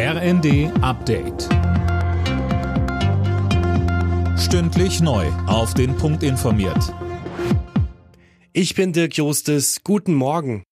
RND Update. Stündlich neu. Auf den Punkt informiert. Ich bin Dirk Jostes. Guten Morgen.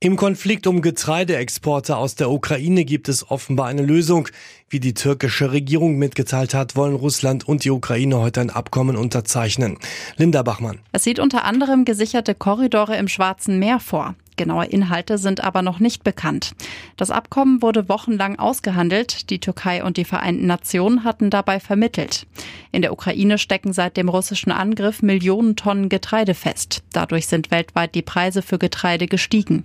Im Konflikt um Getreideexporte aus der Ukraine gibt es offenbar eine Lösung. Wie die türkische Regierung mitgeteilt hat, wollen Russland und die Ukraine heute ein Abkommen unterzeichnen. Linda Bachmann. Es sieht unter anderem gesicherte Korridore im Schwarzen Meer vor. Genaue Inhalte sind aber noch nicht bekannt. Das Abkommen wurde wochenlang ausgehandelt. Die Türkei und die Vereinten Nationen hatten dabei vermittelt. In der Ukraine stecken seit dem russischen Angriff Millionen Tonnen Getreide fest. Dadurch sind weltweit die Preise für Getreide gestiegen.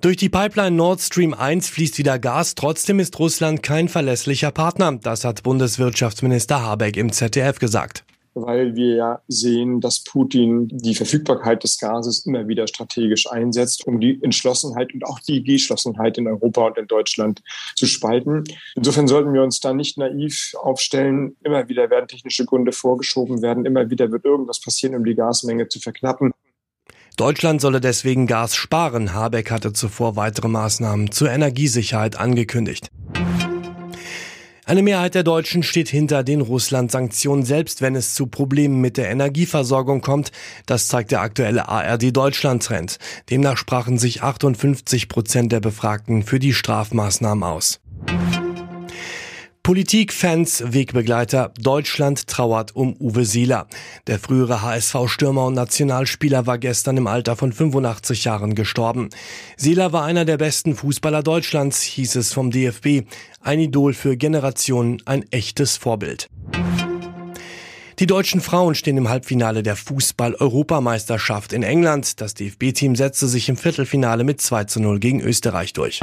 Durch die Pipeline Nord Stream 1 fließt wieder Gas. Trotzdem ist Russland kein verlässlicher Partner. Das hat Bundeswirtschaftsminister Habeck im ZDF gesagt weil wir ja sehen, dass Putin die Verfügbarkeit des Gases immer wieder strategisch einsetzt, um die Entschlossenheit und auch die Geschlossenheit in Europa und in Deutschland zu spalten. Insofern sollten wir uns da nicht naiv aufstellen. Immer wieder werden technische Gründe vorgeschoben werden. Immer wieder wird irgendwas passieren, um die Gasmenge zu verknappen. Deutschland solle deswegen Gas sparen. Habeck hatte zuvor weitere Maßnahmen zur Energiesicherheit angekündigt. Eine Mehrheit der Deutschen steht hinter den Russland-Sanktionen, selbst wenn es zu Problemen mit der Energieversorgung kommt. Das zeigt der aktuelle ARD-Deutschland-Trend. Demnach sprachen sich 58 Prozent der Befragten für die Strafmaßnahmen aus. Politik, Fans, Wegbegleiter. Deutschland trauert um Uwe Seeler. Der frühere HSV-Stürmer und Nationalspieler war gestern im Alter von 85 Jahren gestorben. Seeler war einer der besten Fußballer Deutschlands, hieß es vom DFB. Ein Idol für Generationen, ein echtes Vorbild. Die deutschen Frauen stehen im Halbfinale der Fußball-Europameisterschaft in England. Das DFB-Team setzte sich im Viertelfinale mit 2 zu 0 gegen Österreich durch.